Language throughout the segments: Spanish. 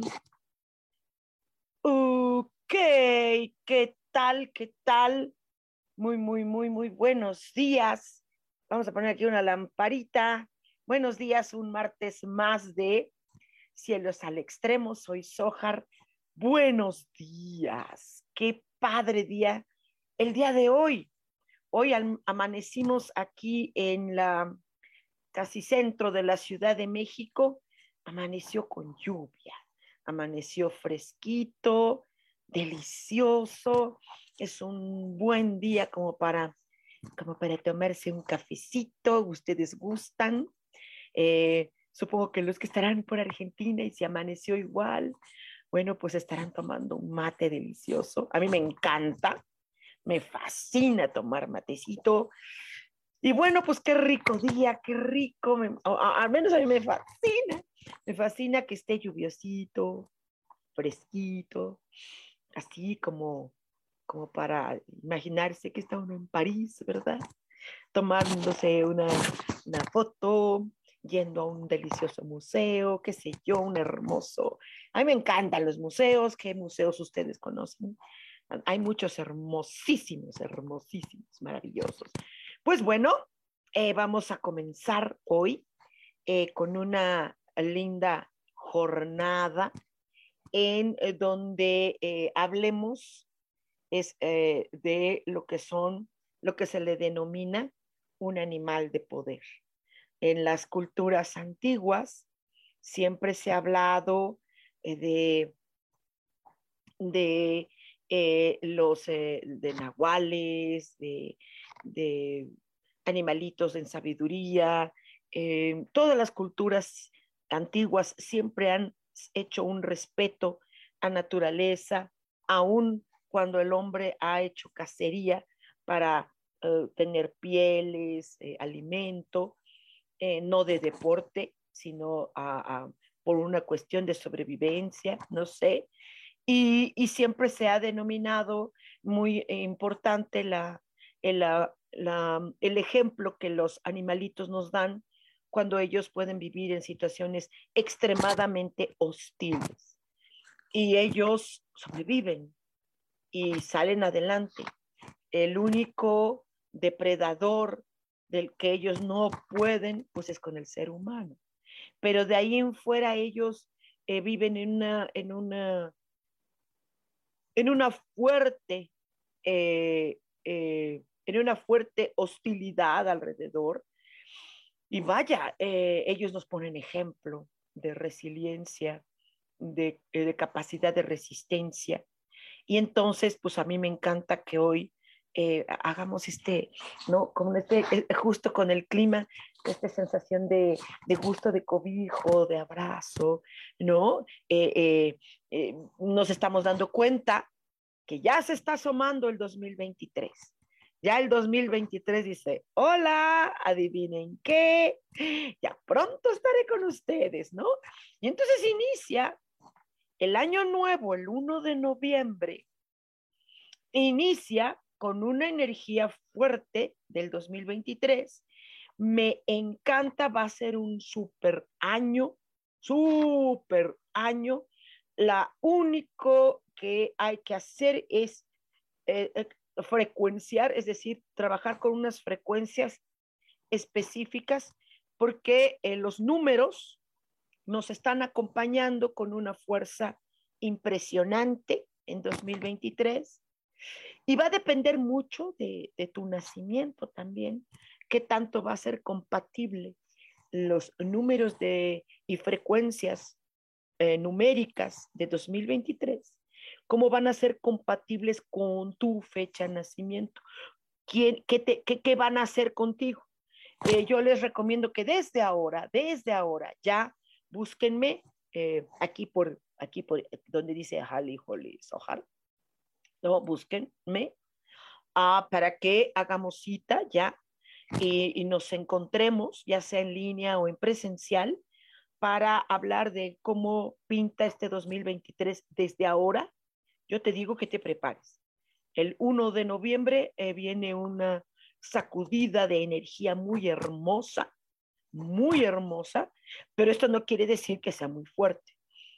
Tan. Ok, ¿qué tal? ¿Qué tal? Muy, muy, muy, muy buenos días. Vamos a poner aquí una lamparita. Buenos días, un martes más de Cielos al Extremo. Soy Sojar. Buenos días. Qué padre día el día de hoy. Hoy amanecimos aquí en la casi centro de la Ciudad de México amaneció con lluvia, amaneció fresquito, delicioso. Es un buen día como para, como para tomarse un cafecito, ustedes gustan. Eh, supongo que los que estarán por Argentina y si amaneció igual, bueno, pues estarán tomando un mate delicioso. A mí me encanta, me fascina tomar matecito. Y bueno, pues qué rico día, qué rico, al menos a mí me fascina me fascina que esté lluviosito, fresquito, así como, como para imaginarse que está uno en París, ¿verdad? Tomándose una, una foto, yendo a un delicioso museo, qué sé yo, un hermoso. A mí me encantan los museos, ¿qué museos ustedes conocen? Hay muchos hermosísimos, hermosísimos, maravillosos. Pues bueno, eh, vamos a comenzar hoy eh, con una linda jornada en eh, donde hablemos de lo que son, lo que se le denomina un animal de poder. En las culturas antiguas siempre se ha hablado de, de los de nahuales, de, de, animalitos en sabiduría, todas las culturas antiguas siempre han hecho un respeto a naturaleza, aun cuando el hombre ha hecho cacería para eh, tener pieles, eh, alimento, eh, no de deporte, sino por una cuestión de sobrevivencia, no sé. Y, siempre se ha denominado muy importante la, el ejemplo que los animalitos nos dan cuando ellos pueden vivir en situaciones extremadamente hostiles. Y ellos sobreviven y salen adelante. El único depredador del que ellos no pueden, pues es con el ser humano. Pero de ahí en fuera ellos eh, viven en una, en una, en una fuerte, eh, eh, en una fuerte hostilidad alrededor y vaya, eh, ellos nos ponen ejemplo de resiliencia, de, eh, de, capacidad de resistencia. Y entonces, pues a mí me encanta que hoy eh, hagamos este, ¿no? Como este, justo con el clima, esta sensación de, de gusto, de cobijo, de abrazo, ¿no? nos estamos dando cuenta que ya se está asomando el 2023 ya el 2023 dice, hola, adivinen qué, ya pronto estaré con ustedes, ¿no? Y entonces inicia el año nuevo, el 1 de noviembre, inicia con una energía fuerte del 2023. Me encanta, va a ser un super año, super año. La único que hay que hacer es eh, eh, frecuenciar, es decir, trabajar con unas frecuencias específicas, porque eh, los números nos están acompañando con una fuerza impresionante en 2023 y va a depender mucho de, tu nacimiento también, qué tanto va a ser compatible los números de, y frecuencias eh, numéricas de 2023, cómo van a ser compatibles con tu fecha de nacimiento, ¿Quién, qué, te, qué, van a hacer contigo. Eh, yo les recomiendo que desde ahora, desde ahora, ya búsquenme eh, aquí por aquí por donde dice Hali Holly Sohar, no, búsquenme ah, para que hagamos cita ya y, nos encontremos, ya sea en línea o en presencial, para hablar de cómo pinta este 2023 desde ahora. Yo te digo que te prepares. El 1 de noviembre eh, viene una sacudida de energía muy hermosa, muy hermosa, pero esto no quiere decir que sea muy fuerte.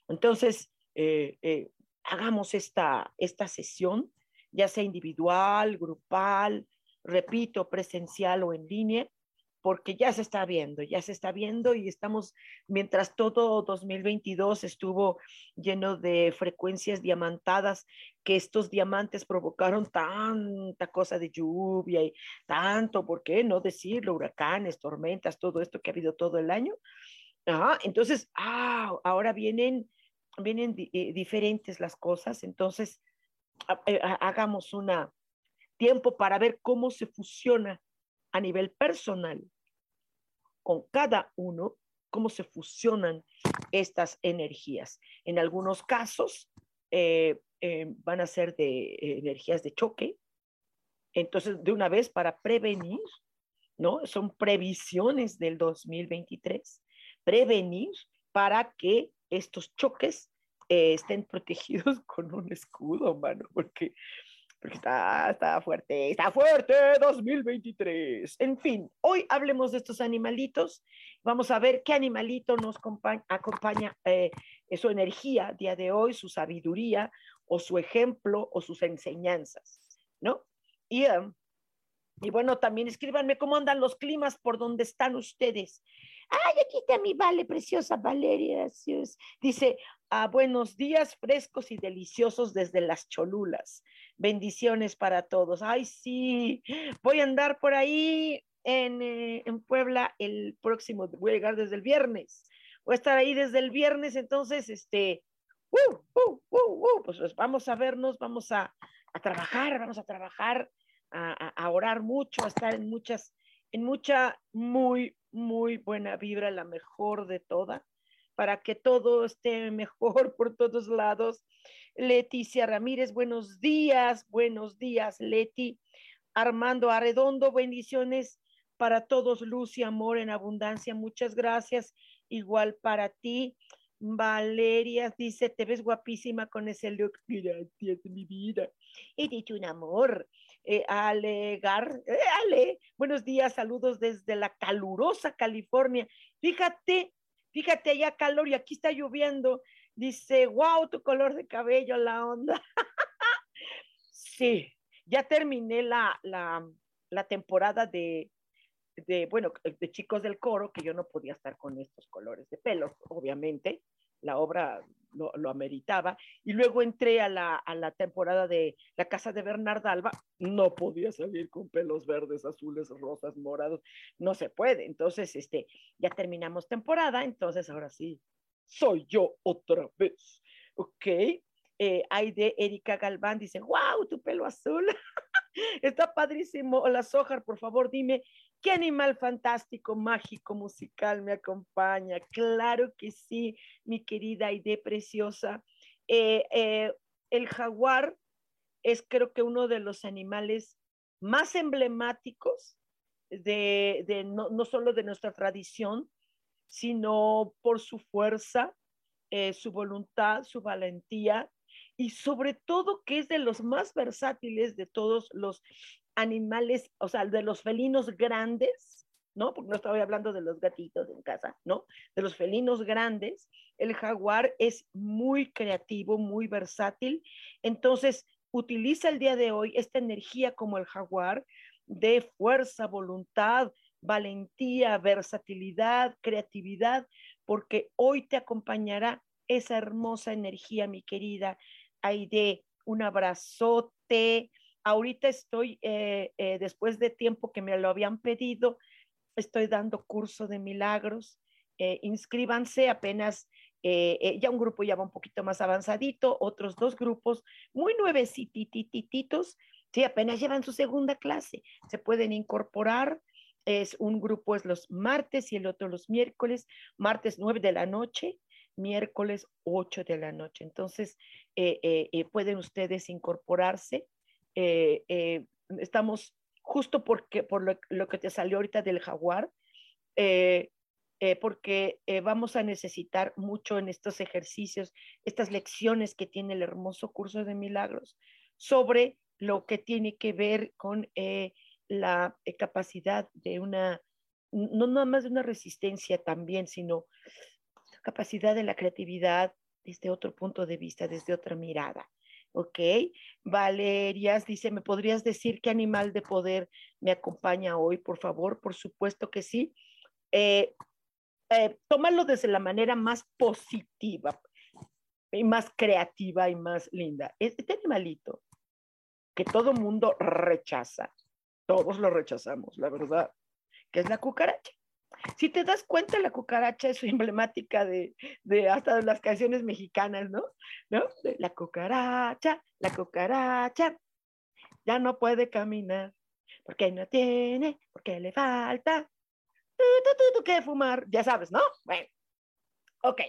Entonces, eh, eh, hagamos esta, esta sesión, ya sea individual, grupal, repito, presencial o en línea, porque ya se está viendo, ya se está viendo y estamos, mientras todo 2022 estuvo lleno de frecuencias diamantadas, que estos diamantes provocaron tanta cosa de lluvia y tanto, ¿por qué no decirlo? Huracanes, tormentas, todo esto que ha habido todo el año. entonces, ah, ahora vienen vienen eh, diferentes las cosas, entonces eh, hagamos un tiempo para ver cómo se fusiona a nivel personal con cada uno, cómo se fusionan estas energías. En algunos casos eh, van a ser de energías de choque, entonces de una vez para prevenir, ¿no? Son previsiones del 2023, prevenir para que estos choques eh, estén protegidos con un escudo, mano, porque, porque está, está fuerte, está fuerte 2023. En fin, hoy hablemos de estos animalitos. Vamos a ver qué animalito nos acompaña, eh, su energía día de hoy, su sabiduría o su ejemplo o sus enseñanzas, ¿no? Y, em, y bueno, también escríbanme cómo andan los climas por donde están ustedes. Ay, aquí está mi vale, preciosa Valeria. Dice, ah, buenos días frescos y deliciosos desde las Cholulas. Bendiciones para todos. Ay, sí, voy a andar por ahí en, eh, en Puebla el próximo, voy a llegar desde el viernes. Voy a estar ahí desde el viernes, entonces, este, uh, uh, uh, pues, pues, vamos a vernos, vamos a, a trabajar, vamos a trabajar, a, a, orar mucho, a estar en muchas, en mucha, muy, muy buena vibra, la mejor de toda, para que todo esté mejor por todos lados. Leticia Ramírez, buenos días, buenos días, Leti. Armando Arredondo, bendiciones para todos, luz y amor en abundancia. Muchas gracias. Igual para ti. Valeria dice, te ves guapísima con ese look. Gracias, mi vida. Dicho un amor. Eh, Alegar, eh, Ale, buenos días, saludos desde la calurosa California. Fíjate, fíjate allá calor y aquí está lloviendo. Dice, wow, tu color de cabello, la onda. sí, ya terminé la, la, la temporada de, de, bueno, de chicos del coro, que yo no podía estar con estos colores de pelo, obviamente la obra lo, lo, ameritaba. Y luego entré a la, a la temporada de La Casa de Bernard Alba, no podía salir con pelos verdes, azules, rosas, morados, no se puede. Entonces, este, ya terminamos temporada, entonces ahora sí, soy yo otra vez. Ok, eh, hay de Erika Galván, dice, wow, tu pelo azul. Está padrísimo. Hola, Sojar, por favor, dime ¿Qué animal fantástico, mágico, musical me acompaña? Claro que sí, mi querida Aide preciosa. Eh, eh, el jaguar es creo que uno de los animales más emblemáticos de, no, solo de nuestra tradición, sino por su fuerza, eh, su voluntad, su valentía y sobre todo que es de los más versátiles de todos los animales, o sea, de los felinos grandes, ¿no? Porque no estoy hablando de los gatitos en casa, ¿no? De los felinos grandes, el jaguar es muy creativo, muy versátil, entonces utiliza el día de hoy esta energía como el jaguar de fuerza, voluntad, valentía, versatilidad, creatividad porque hoy te acompañará esa hermosa energía, mi querida Aide. Un abrazote. Ahorita estoy, eh, eh, después de tiempo que me lo habían pedido, estoy dando curso de milagros. Eh, inscríbanse apenas. ya un grupo ya va un poquito más avanzadito, otros dos grupos muy nuevecitititos, sí, apenas llevan su segunda clase, se pueden incorporar, es un grupo es los martes y el otro los miércoles, martes 9 de la noche, miércoles 8 de la noche. Entonces, eh, eh, eh, pueden ustedes incorporarse. estamos justo porque, por lo, que te salió ahorita del jaguar, porque vamos a necesitar mucho en estos ejercicios, estas lecciones que tiene el hermoso curso de milagros sobre lo que tiene que ver con la capacidad de una, no nada más de una resistencia también, sino capacidad de la creatividad desde otro punto de vista, desde otra mirada. ¿Ok? Valerias dice, ¿me podrías decir qué animal de poder me acompaña hoy, por favor? Por supuesto que sí. Eh, eh, tómalo desde la manera más positiva y más creativa y más linda. Este animalito que todo mundo rechaza, todos lo rechazamos, la verdad, que es la cucaracha. Si te das cuenta, la cucaracha es emblemática de, de hasta de las canciones mexicanas, ¿no? ¿no? la cucaracha, la cucaracha, ya no puede caminar, porque no tiene, porque le falta, tú, tú, tú, que fumar, ya sabes, ¿no? Bueno, ok.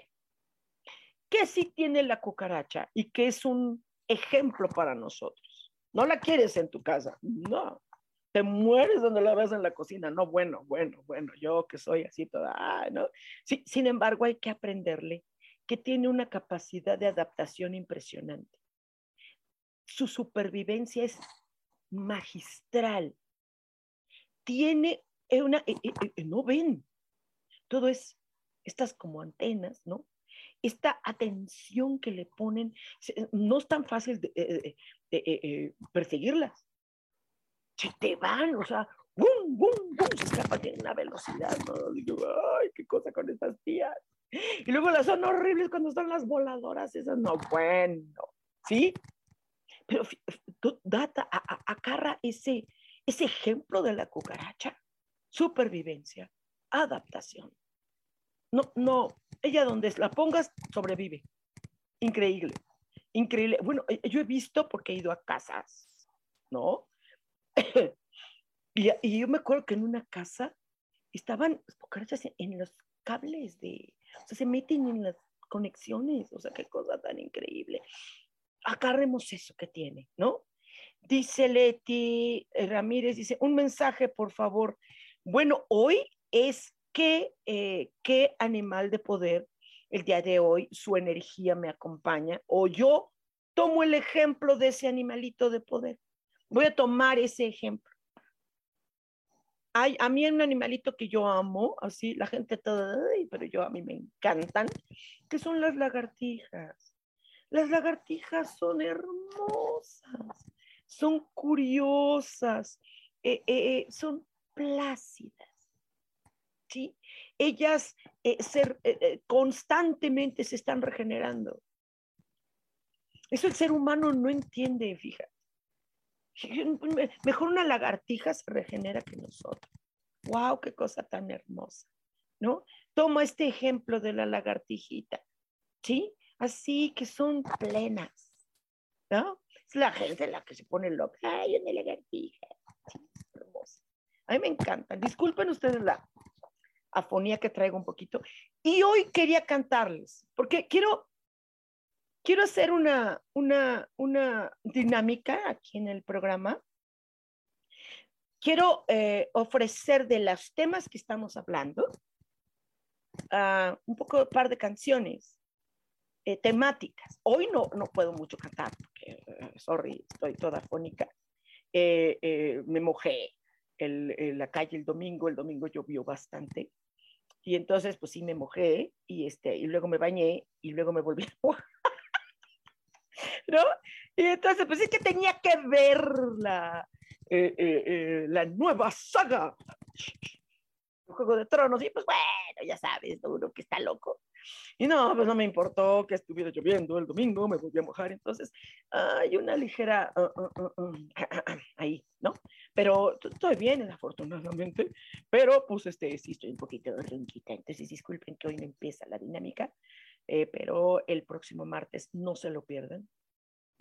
¿Qué sí tiene la cucaracha y que es un ejemplo para nosotros? No la quieres en tu casa, no mueres donde la ves en la cocina. No, bueno, bueno, bueno, yo que soy así toda, ¿no? Sí, sin embargo, hay que aprenderle que tiene una capacidad de adaptación impresionante. Su supervivencia es magistral. Tiene una, eh, eh, eh, no ven, todo es estas como antenas, ¿no? Esta atención que le ponen, no es tan fácil de, perseguirlas se te van, o sea, ¡bum, bum, bum! Se escapan en una velocidad, ¿no? Digo, ¡ay, qué cosa con estas tías! Y luego las son horribles cuando están las voladoras, esas no, bueno, ¿sí? Pero data, acarra ese, ese ejemplo de la cucaracha, supervivencia, adaptación. No, no, ella donde la pongas, sobrevive. Increíble, increíble. Bueno, eh, yo he visto porque he ido a casas, ¿no? y, yo me acuerdo que en una casa estaban cucarachas en los cables de, o sea, se meten en las conexiones, o sea, qué cosa tan increíble. Agarremos eso que tiene, ¿no? Dice Leti Ramírez, dice, un mensaje, por favor. Bueno, hoy es que, eh, qué animal de poder el día de hoy, su energía me acompaña, o yo tomo el ejemplo de ese animalito de poder. Voy a tomar ese ejemplo. Hay, a mí hay un animalito que yo amo, así la gente toda, pero yo a mí me encantan, que son las lagartijas. Las lagartijas son hermosas, son curiosas, eh, eh, eh, son plácidas. ¿sí? Ellas constantemente se están regenerando. Eso el ser humano no entiende, fíjate. Mejor una lagartija se regenera que nosotros. ¡Wow! ¡Qué cosa tan hermosa! ¿No? Tomo este ejemplo de la lagartijita, ¿sí? Así que son plenas, ¿no? Es la gente la que se pone loca. ¡Ay, una lagartija! Sí, hermosa. A mí me encanta. Disculpen ustedes la afonía que traigo un poquito. Y hoy quería cantarles, porque quiero quiero hacer una, una, una dinámica aquí en el programa. Quiero eh, ofrecer de los temas que estamos hablando uh, un poco, par de canciones eh, temáticas. Hoy no, no puedo mucho cantar porque, uh, sorry, estoy toda fónica. Eh, me mojé en la calle el domingo, el domingo llovió bastante. Y entonces, pues sí, me mojé y, este, y luego me bañé y luego me volví a mojar. ¿no? Y entonces, pues es que tenía que ver la, eh, eh, eh, la nueva saga Juego de Tronos, y pues bueno, ya sabes, uno que está loco. Y no, pues no me importó que estuviera lloviendo el domingo, me volví a mojar, entonces hay una ligera uh, uh, uh, ahí, ¿no? Pero estoy bien, afortunadamente, pero pues este, sí estoy un poquito rinquita, entonces disculpen que hoy no empieza la dinámica, eh, pero el próximo martes no se lo pierdan,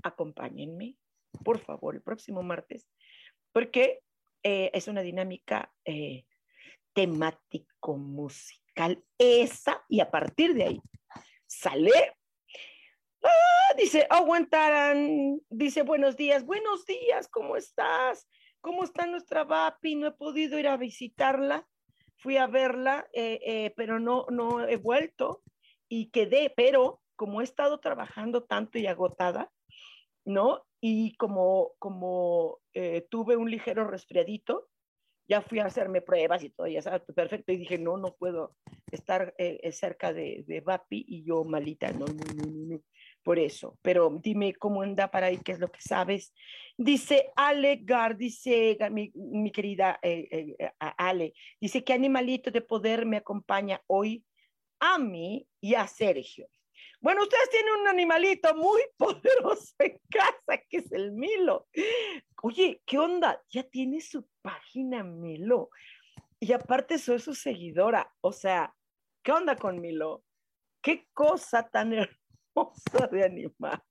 acompáñenme, por favor, el próximo martes, porque eh, es una dinámica eh, temático-musical esa, y a partir de ahí sale. Ah, dice, aguantarán, dice, buenos días, buenos días, ¿cómo estás? ¿Cómo está nuestra VAPI? No he podido ir a visitarla, fui a verla, pero no, no he vuelto y quedé, pero como he estado trabajando tanto y agotada, ¿no? Y como, como eh, tuve un ligero resfriadito, ya fui a hacerme pruebas y todo, ya sabes, perfecto, y dije, no, no puedo estar eh, eh, cerca de, de y yo malita, no, no, no, no, por eso, pero dime cómo anda para ahí, qué es lo que sabes. Dice Ale Gar, dice mi, mi querida Ale, dice, ¿qué animalito de poder me acompaña hoy a mí y a Sergio? Bueno, ustedes tienen un animalito muy poderoso en casa, que es el Milo. Oye, ¿qué onda? Ya tiene su página Milo. Y aparte soy su seguidora. O sea, ¿qué onda con Milo? Qué cosa tan hermosa de animal.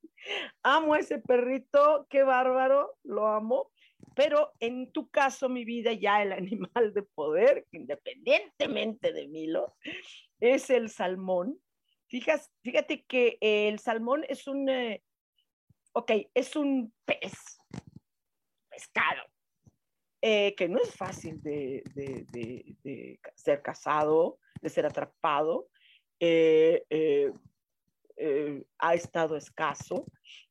Amo a ese perrito, qué bárbaro, lo amo. Pero en tu caso, mi vida, ya el animal de poder, independientemente de Milo, es el salmón. Fíjate, fíjate que el salmón es un, eh, ok, es un pez, pescado, eh, que no es fácil de, de, de, ser cazado, de ser atrapado, eh, eh, ha estado escaso,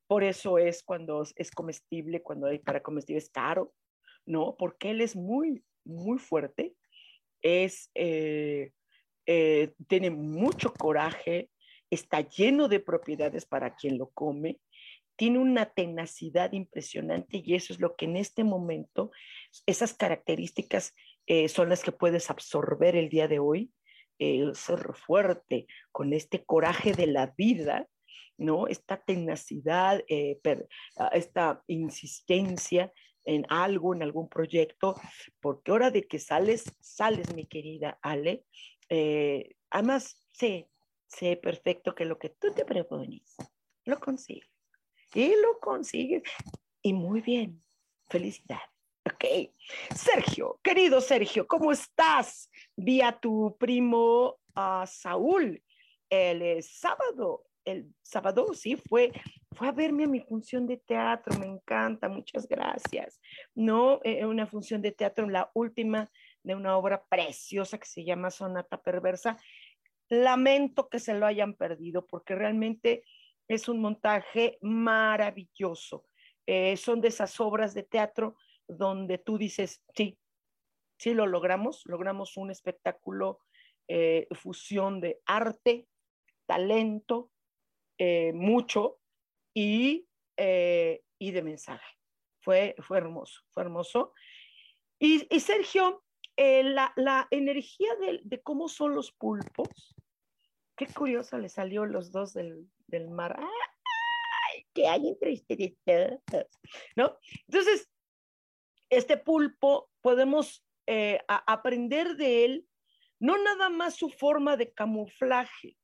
por eso es cuando es comestible, cuando hay para comestible es caro, ¿no? Porque él es muy, muy fuerte, es eh, tiene mucho coraje, está lleno de propiedades para quien lo come, tiene una tenacidad impresionante y eso es lo que en este momento, esas características eh, son las que puedes absorber el día de hoy, eh, ser fuerte, con este coraje de la vida, ¿no? Esta tenacidad, eh, ah, esta insistencia en algo, en algún proyecto, porque hora de que sales, sales, mi querida Ale, eh, además, sé, sé perfecto que lo que tú te propones, lo consigues. Y lo consigues. Y muy bien. Felicidades. Ok. Sergio, querido Sergio, ¿cómo estás? Vi a tu primo uh, Saúl el sábado. El sábado, sí, fue, fue a verme a mi función de teatro. Me encanta, muchas gracias. No, eh, una función de teatro, la última de una obra preciosa que se llama Sonata Perversa. Lamento que se lo hayan perdido porque realmente es un montaje maravilloso. Eh, son de esas obras de teatro donde tú dices, sí, sí lo logramos, logramos un espectáculo, eh, fusión de arte, talento, eh, mucho y, y de mensaje. Fue, fue hermoso, fue hermoso. Y Sergio, eh, la, la, energía de, de, cómo son los pulpos, qué curioso le salió los dos del, del mar. ¡Ay! ¿Qué hay entre ustedes? ¿No? Entonces, este pulpo podemos eh, aprender de él no nada más su forma de camuflaje,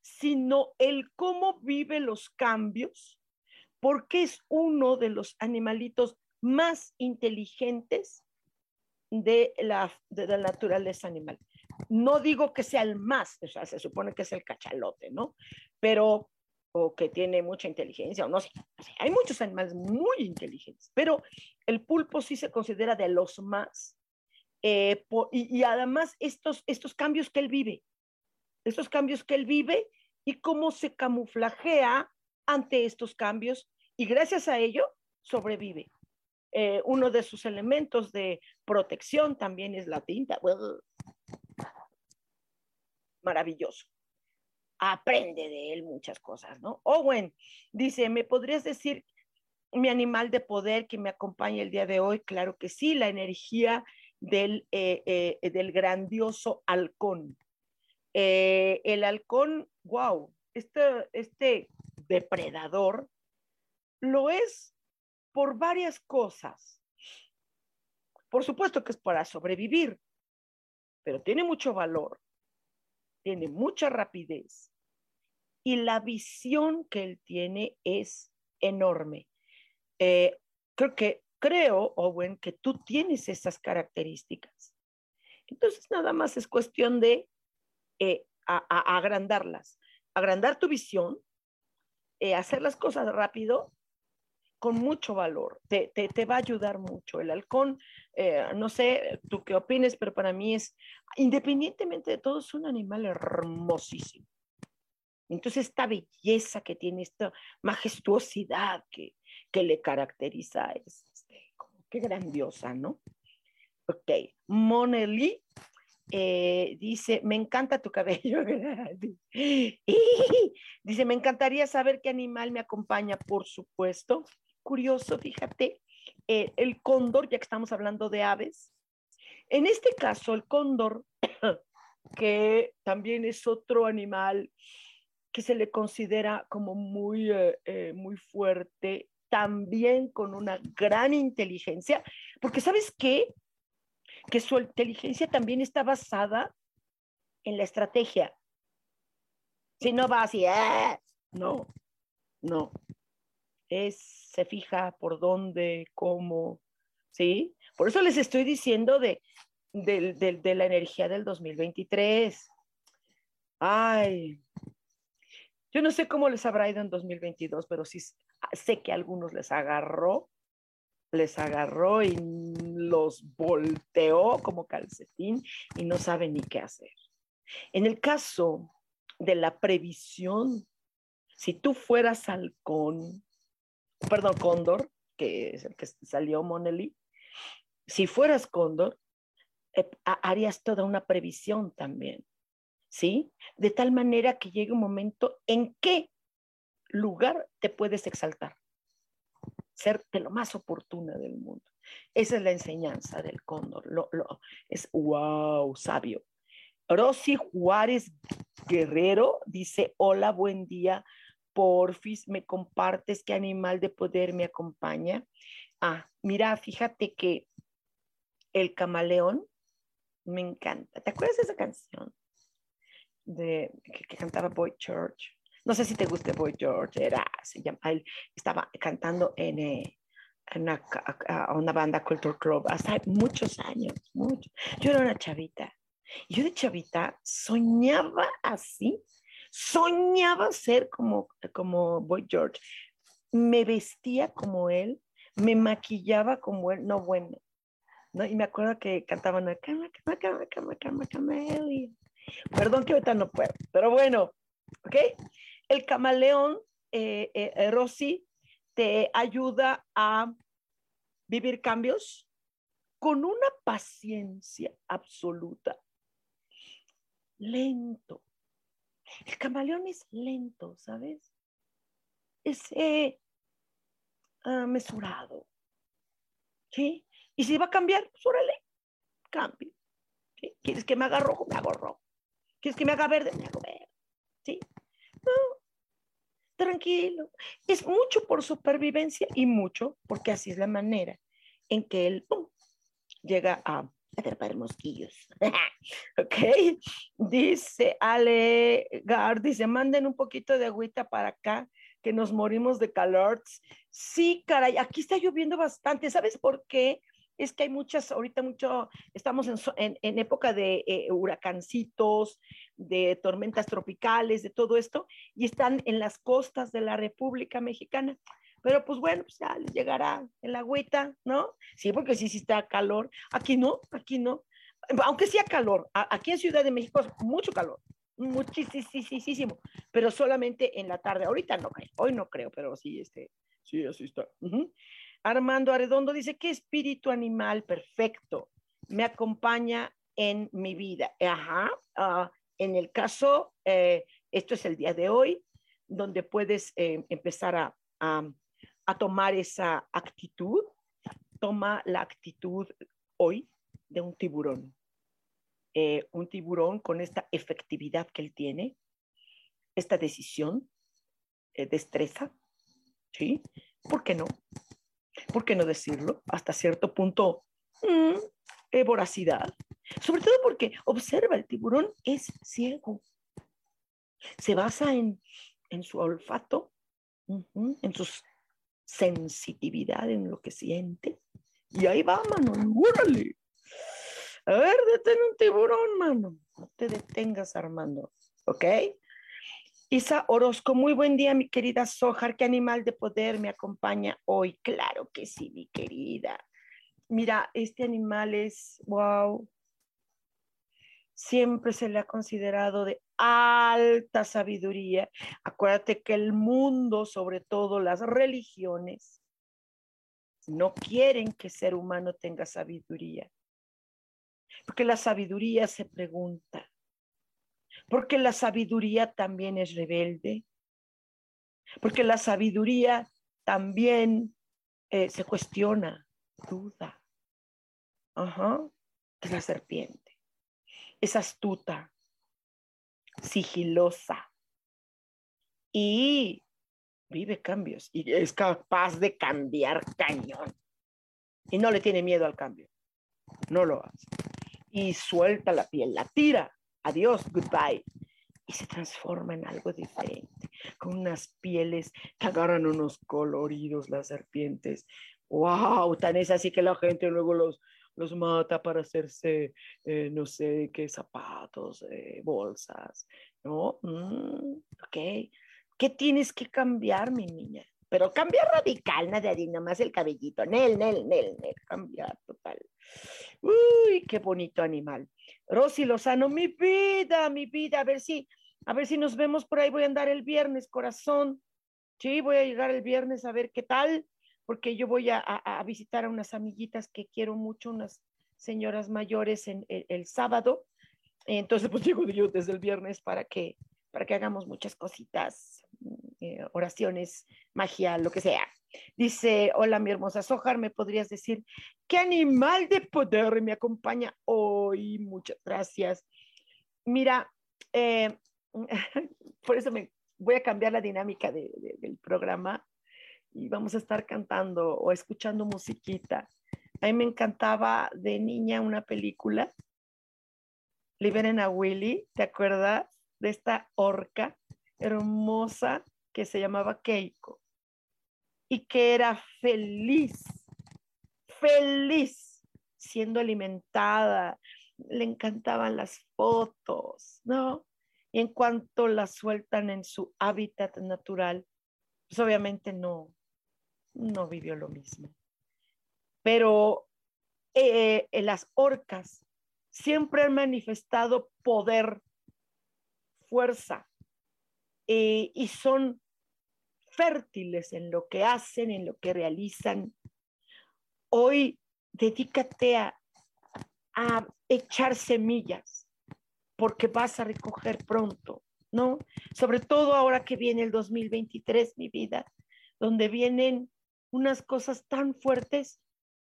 sino el cómo vive los cambios, porque es uno de los animalitos más inteligentes de la, de la naturaleza animal. No digo que sea el más, o sea, se supone que es el cachalote, ¿no? Pero, o que tiene mucha inteligencia, o no sé, hay muchos animales muy inteligentes, pero el pulpo sí se considera de los más. Eh, y, además estos, estos cambios que él vive, estos cambios que él vive y cómo se camuflajea ante estos cambios y gracias a ello sobrevive. Eh, uno de sus elementos de protección también es la tinta. Maravilloso. Aprende de él muchas cosas, ¿no? Owen dice, ¿me podrías decir mi animal de poder que me acompaña el día de hoy? Claro que sí, la energía del, eh, del grandioso halcón. el halcón, wow, este, este depredador lo es por varias cosas. Por supuesto que es para sobrevivir, pero tiene mucho valor, tiene mucha rapidez y la visión que él tiene es enorme. Eh, creo que, creo, Owen, que tú tienes esas características. Entonces, nada más es cuestión de eh, agrandarlas, agrandar tu visión, eh, hacer las cosas rápido con mucho valor, te, va a ayudar mucho. El halcón, eh, no sé tú qué opines, pero para mí es, independientemente de todo, es un animal hermosísimo. Entonces, esta belleza que tiene, esta majestuosidad que, que le caracteriza, es este, como grandiosa, ¿no? Ok, Moneli eh, dice, me encanta tu cabello. dice, me encantaría saber qué animal me acompaña, por supuesto curioso, fíjate, eh, el cóndor, ya que estamos hablando de aves. En este caso, el cóndor, que también es otro animal que se le considera como muy, eh, eh, muy fuerte, también con una gran inteligencia, porque sabes qué? Que su inteligencia también está basada en la estrategia. Si no va así, no, no, es, se fija por dónde, cómo, ¿sí? Por eso les estoy diciendo de, de, la energía del 2023. Ay, yo no sé cómo les habrá ido en 2022, pero sí sé que a algunos les agarró, les agarró y los volteó como calcetín y no saben ni qué hacer. En el caso de la previsión, si tú fueras halcón, perdón, Cóndor, que es el que salió Moneli, si fueras Cóndor, eh, harías toda una previsión también, ¿sí? De tal manera que llegue un momento en qué lugar te puedes exaltar, ser de lo más oportuna del mundo. Esa es la enseñanza del cóndor, lo, es wow, sabio. Rosy Juárez Guerrero dice, hola, buen día porfis, me compartes qué animal de poder me acompaña. Ah, mira, fíjate que el camaleón me encanta. ¿Te acuerdas de esa canción de que, cantaba Boy George? No sé si te gusta Boy George, era, se llama, él estaba cantando en, eh, una, banda Culture Club hace muchos años. Yo era una chavita. Yo de chavita soñaba así Soñaba ser como, como Boy George. Me vestía como él, me maquillaba como él, no bueno. ¿no? Y me acuerdo que cantaban cama, cama, cama, cama, cama, cama, Perdón que ahorita no puedo, pero bueno, ¿ok? El camaleón, eh, eh, eh, Rosy, te ayuda a vivir cambios con una paciencia absoluta, lento, el camaleón es lento, ¿sabes? Es eh, ah, mesurado. ¿Sí? Y si va a cambiar, pues órale, cambio. ¿Quieres que me haga rojo? Me hago rojo. ¿Quieres que me haga verde? Me hago verde. ¿Sí? No, tranquilo. Es mucho por supervivencia y mucho porque así es la manera en que él llega a atrapar mosquillos. ok. Dice Ale Gar, dice, manden un poquito de agüita para acá, que nos morimos de calor. Sí, caray, aquí está lloviendo bastante. ¿Sabes por qué? Es que hay muchas, ahorita mucho, estamos en, época de eh, huracancitos, de tormentas tropicales, de todo esto, y están en las costas de la República Mexicana. Pero pues bueno, pues ya les llegará el agüita, ¿no? Sí, porque sí, sí está calor. Aquí no, aquí no. Aunque sea calor, aquí en Ciudad de México es mucho calor, muchísimo, pero solamente en la tarde. Ahorita no creo, hoy no creo, pero sí, este, sí, así está. Armando Arredondo dice, ¿qué espíritu animal perfecto me acompaña en mi vida? Ajá, ah, en el caso, eh, esto es el día de hoy, donde puedes eh, empezar a tomar esa actitud, toma la actitud hoy de un tiburón. Eh, un tiburón con esta efectividad que él tiene, esta decisión, eh, destreza, ¿sí? ¿Por qué no? ¿Por qué no decirlo? Hasta cierto punto, mm, voracidad. Sobre todo porque, observa, el tiburón es ciego. Se basa en, en su olfato, en su sensitividad, en lo que siente. Y ahí va, mano, ¡órale! A ver, detén un tiburón, mano. No te detengas, Armando. ¿Ok? Isa Orozco, muy buen día, mi querida Sojar. ¿Qué animal de poder me acompaña hoy? Claro que sí, mi querida. Mira, este animal es, wow, siempre se le ha considerado de alta sabiduría. Acuérdate que el mundo, sobre todo las religiones, no quieren que el ser humano tenga sabiduría. Porque la sabiduría se pregunta. Porque la sabiduría también es rebelde. Porque la sabiduría también eh, se cuestiona, duda. Ajá. Es la serpiente. Es astuta, sigilosa. Y vive cambios y es capaz de cambiar cañón. Y no le tiene miedo al cambio. No lo hace y suelta la piel, la tira. Adiós, goodbye. Y se transforma en algo diferente, con unas pieles que agarran unos coloridos las serpientes. ¡Wow! Tan es así que la gente luego los, los mata para hacerse, eh, no sé qué, zapatos, eh, bolsas, ¿no? Mm, ok. ¿Qué tienes que cambiar, mi niña? Pero cambiar radical, nada de nomás el cabellito. Nel, nel, nel, nel. Cambiar total. Uy, qué bonito animal. Rosy Lozano, mi vida, mi vida. A ver si, a ver si nos vemos por ahí. Voy a andar el viernes, corazón. Sí, voy a llegar el viernes a ver qué tal, porque yo voy a, visitar a unas amiguitas que quiero mucho, unas señoras mayores en el, sábado. Entonces, pues llego yo desde el viernes para que, para que hagamos muchas cositas, eh, oraciones, magia, lo que sea. Dice, hola mi hermosa Sojar, ¿me podrías decir qué animal de poder me acompaña hoy? Muchas gracias. Mira, eh, por eso me voy a cambiar la dinámica del programa y vamos a estar cantando o escuchando musiquita. A mí me encantaba de niña una película, Liberen a Willy, ¿te acuerdas? De esta orca hermosa que se llamaba Keiko y que era feliz, feliz siendo alimentada. Le encantaban las fotos, ¿no? Y en cuanto la sueltan en su hábitat natural, pues obviamente no, no vivió lo mismo. Pero eh, eh, las orcas siempre han manifestado poder, fuerza, eh, y son fértiles en lo que hacen, en lo que realizan. Hoy dedícate a, a echar semillas porque vas a recoger pronto, ¿no? Sobre todo ahora que viene el 2023, mi vida, donde vienen unas cosas tan fuertes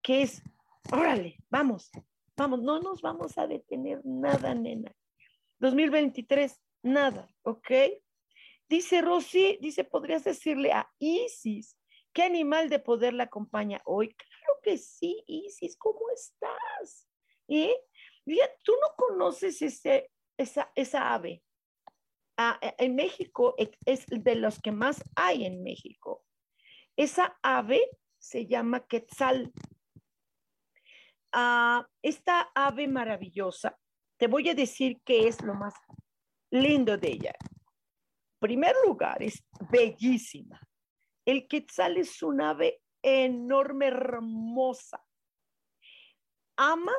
que es, órale, vamos, vamos, no nos vamos a detener nada, nena. 2023, nada, ¿ok? Dice Rosy, dice, ¿podrías decirle a Isis qué animal de poder la acompaña hoy? Claro que sí, Isis, ¿cómo estás? ¿Eh? tú no conoces ese, esa, esa ave. Ah, e, en México es de los que más hay en México. Esa ave se llama quetzal. Ah, esta ave maravillosa, te voy a decir qué es lo más lindo de ella primer lugar, es bellísima. El quetzal es un ave enorme, hermosa. Ama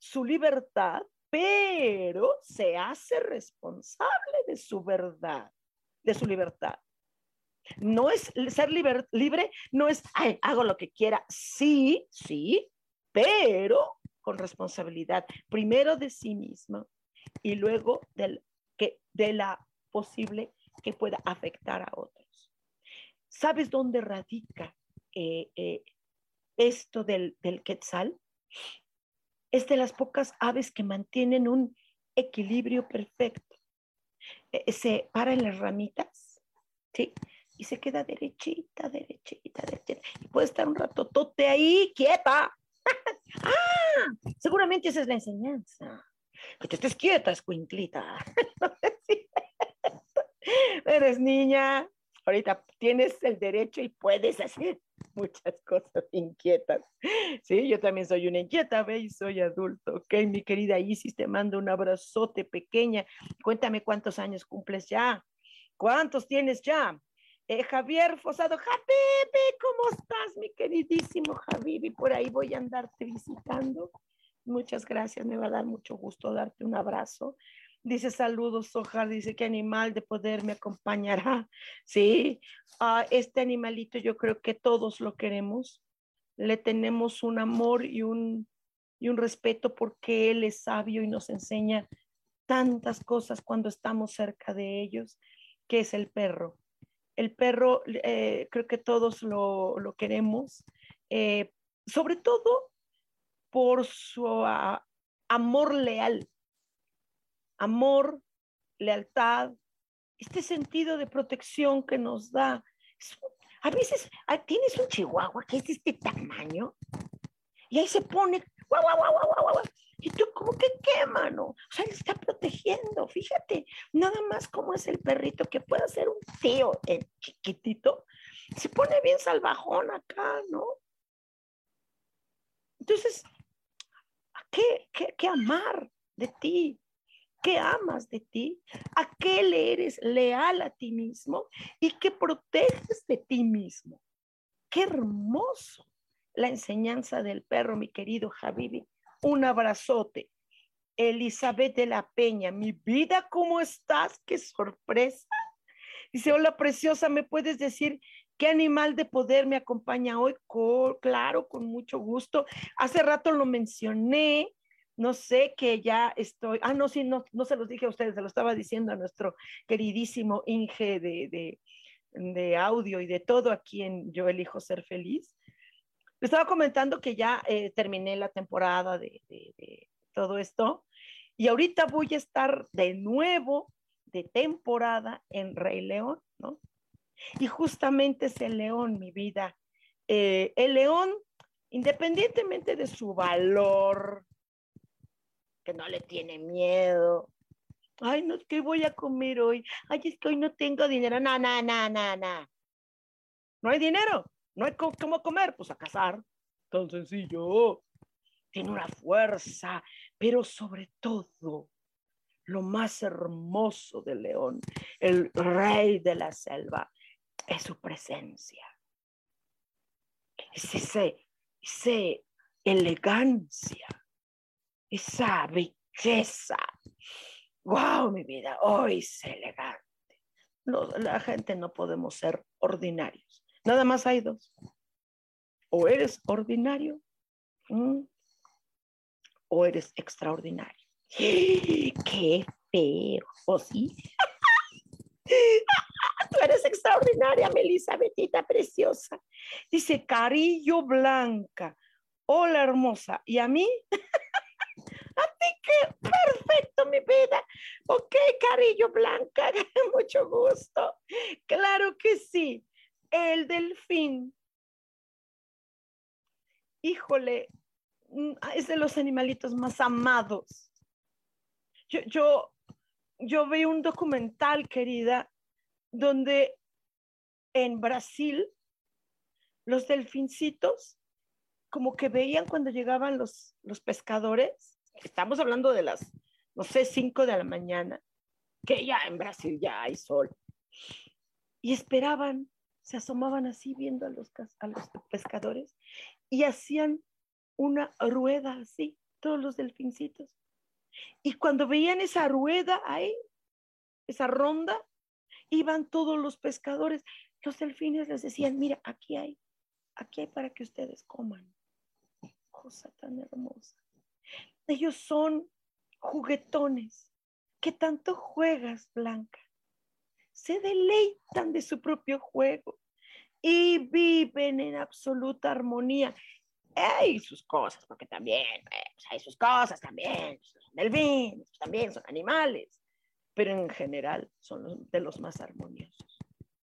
su libertad, pero se hace responsable de su verdad, de su libertad. No es ser libre, no es, hago lo que quiera. Sí, sí, pero con responsabilidad, primero de sí mismo y luego del, que, de la posible que pueda afectar a otros. ¿Sabes dónde radica eh, eh, esto del, del quetzal? es de las pocas aves que mantienen un equilibrio perfecto. E, se para en las ramitas, ¿sí? Y se queda derechita, derechita, derechita. Y puede estar un rato tote ahí, quieta. ah, seguramente esa es la enseñanza. Que te estés quieta, escuinclita. Eres niña, ahorita tienes el derecho y puedes hacer muchas cosas inquietas. Sí, yo también soy una inquieta, ve, y soy adulto. Ok, mi querida Isis, te mando un abrazote pequeña. Cuéntame cuántos años cumples ya. ¿Cuántos tienes ya? Eh, Javier Fosado, Javibi, ¿cómo estás, mi queridísimo Javibi? Por ahí voy a andarte visitando. Muchas gracias, me va a dar mucho gusto darte un abrazo. Dice saludos, Sojar, dice que animal de poder me acompañará. Sí, a este animalito yo creo que todos lo queremos. Le tenemos un amor y un, y un respeto porque él es sabio y nos enseña tantas cosas cuando estamos cerca de ellos, que es el perro. El perro, eh, creo que todos lo, queremos, eh, sobre todo por su ah, amor leal amor, lealtad, este sentido de protección que nos da. A veces ah, tienes un chihuahua que es de este tamaño y ahí se pone, guau, guau, guau, guau, guau, y tú como que qué, mano. O sea, él está protegiendo, fíjate, nada más como es el perrito que puede ser un tío el chiquitito, se pone bien salvajón acá, ¿no? Entonces, ¿qué, qué, qué amar de ti? ¿Qué amas de ti, a qué le eres leal a ti mismo y qué proteges de ti mismo. Qué hermoso la enseñanza del perro, mi querido Javibi. Un abrazote. Elizabeth de la Peña, mi vida, ¿cómo estás? Qué sorpresa. Dice, hola preciosa, ¿me puedes decir qué animal de poder me acompaña hoy? claro, con mucho gusto. Hace rato lo mencioné, no sé que ya estoy, ah, no, sí, no, no se los dije a ustedes, se lo estaba diciendo a nuestro queridísimo Inge de, de, audio y de todo aquí en Yo elijo ser feliz. Le estaba comentando que ya eh, terminé la temporada de, todo esto y ahorita voy a estar de nuevo de temporada en Rey León, ¿no? Y justamente es el león, mi vida. Eh, el león, independientemente de su valor, que no le tiene miedo. Ay, no, ¿qué voy a comer hoy? Ay, es que hoy no tengo dinero. No, no, no, no, no. No hay dinero. No hay cómo comer. Pues a cazar. Tan sencillo. Tiene una fuerza, pero sobre todo, lo más hermoso del león, el rey de la selva, es su presencia. Es ese, ese elegancia esa belleza. ¡Wow, mi vida! Hoy es elegante. la gente no podemos ser ordinarios. Nada más hay dos. O eres ordinario o eres extraordinario. ¡Qué feo! ¿O sí? Tú eres extraordinaria, Melissa, Betita, preciosa. Dice Carillo Blanca. Hola, hermosa. ¿Y a mí? Así que perfecto, mi vida. Ok, Carillo Blanca, mucho gusto. Claro que sí. El delfín. Híjole, mm, es de los animalitos más amados. Yo, yo, vi un documental, querida, donde en Brasil los delfincitos como que veían cuando llegaban los, los pescadores estamos hablando de las, no sé, 5 de la mañana, que ya en Brasil ya hay sol. Y esperaban, se asomaban así viendo a los, a los pescadores y hacían una rueda así, todos los delfincitos. Y cuando veían esa rueda ahí, esa ronda, iban todos los pescadores. Los delfines les decían, mira, aquí hay, aquí hay para que ustedes coman. Cosa tan hermosa. Ellos son juguetones. que tanto juegas, Blanca? Se deleitan de su propio juego y viven en absoluta armonía. Hay sus cosas, porque también pues, hay sus cosas también. Son delfines, también son animales, pero en general son de los más armoniosos.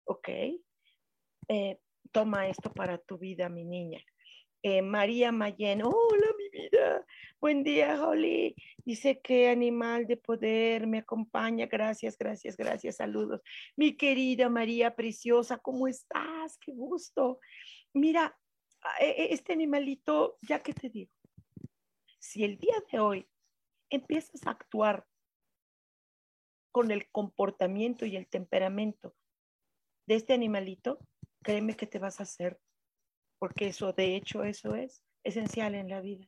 ¿Ok? Eh, toma esto para tu vida, mi niña. Eh, María Mayen, hola mi vida, buen día Holly, dice que animal de poder me acompaña, gracias, gracias, gracias, saludos. Mi querida María Preciosa, ¿cómo estás? Qué gusto. Mira, e, e, este animalito, ya que te digo, si el día de hoy empiezas a actuar con el comportamiento y el temperamento de este animalito, créeme que te vas a hacer porque eso, de hecho, eso es esencial en la vida,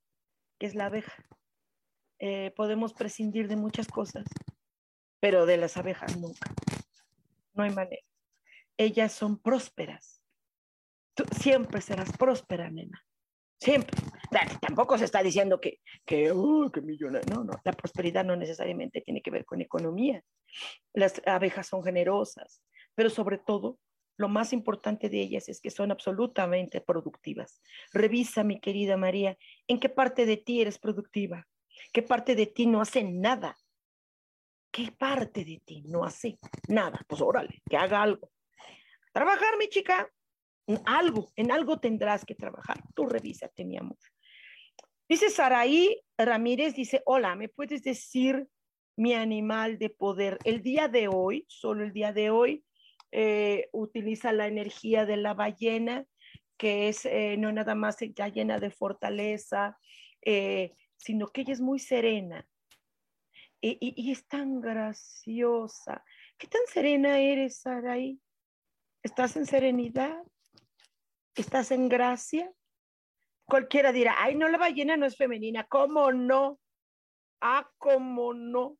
que es la abeja. Eh, podemos prescindir de muchas cosas, pero de las abejas nunca. No hay manera. Ellas son prósperas. Tú siempre serás próspera, nena. Siempre. Tampoco se está diciendo que, que, uh, que millones. No, no. La prosperidad no necesariamente tiene que ver con economía. Las abejas son generosas, pero sobre todo lo más importante de ellas es que son absolutamente productivas. Revisa, mi querida María, en qué parte de ti eres productiva, qué parte de ti no hace nada, qué parte de ti no hace nada. Pues órale, que haga algo. Trabajar, mi chica, algo, en algo tendrás que trabajar. Tú revísate, mi amor. Dice Saraí Ramírez, dice, hola, ¿me puedes decir mi animal de poder? El día de hoy, solo el día de hoy, eh, utiliza la energía de la ballena, que es eh, no nada más ya llena de fortaleza, eh, sino que ella es muy serena y, y, es tan graciosa. ¿Qué tan serena eres, Saraí? ¿Estás en serenidad? ¿Estás en gracia? Cualquiera dirá, ay, no, la ballena no es femenina. ¿Cómo no? Ah, ¿cómo no?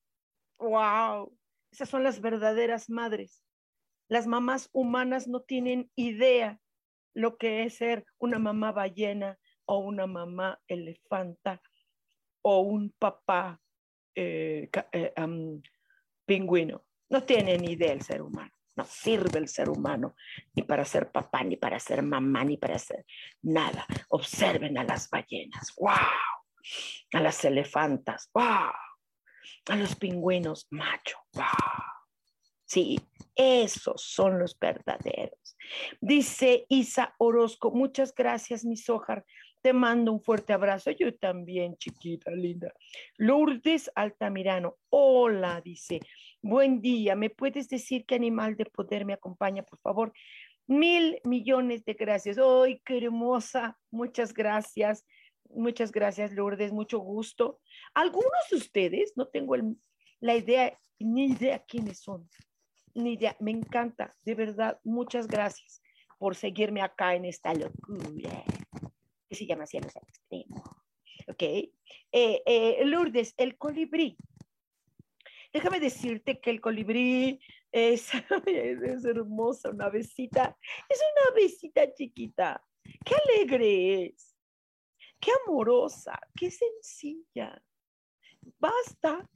¡Wow! Esas son las verdaderas madres. Las mamás humanas no tienen idea lo que es ser una mamá ballena o una mamá elefanta o un papá eh, eh, pingüino. No tienen idea el ser humano. No sirve el ser humano ni para ser papá, ni para ser mamá, ni para ser nada. Observen a las ballenas. ¡Wow! A las elefantas. ¡Wow! A los pingüinos macho. ¡Wow! Sí, esos son los verdaderos. Dice Isa Orozco, muchas gracias, mi Sojar. Te mando un fuerte abrazo. Yo también, chiquita, linda. Lourdes Altamirano, hola, dice. Buen día. ¿Me puedes decir qué animal de poder me acompaña, por favor? Mil millones de gracias. ¡Ay, qué hermosa! Muchas gracias. Muchas gracias, Lourdes. Mucho gusto. Algunos de ustedes, no tengo la idea, ni idea quiénes son Nidia, me encanta, de verdad, muchas gracias por seguirme acá en esta locura que se llama Cielos al Extremo. ¿Ok? Eh, eh, Lourdes, el colibrí. Déjame decirte que el colibrí es, es hermosa, una besita, es una besita chiquita. Qué alegre es, qué amorosa, qué sencilla. Basta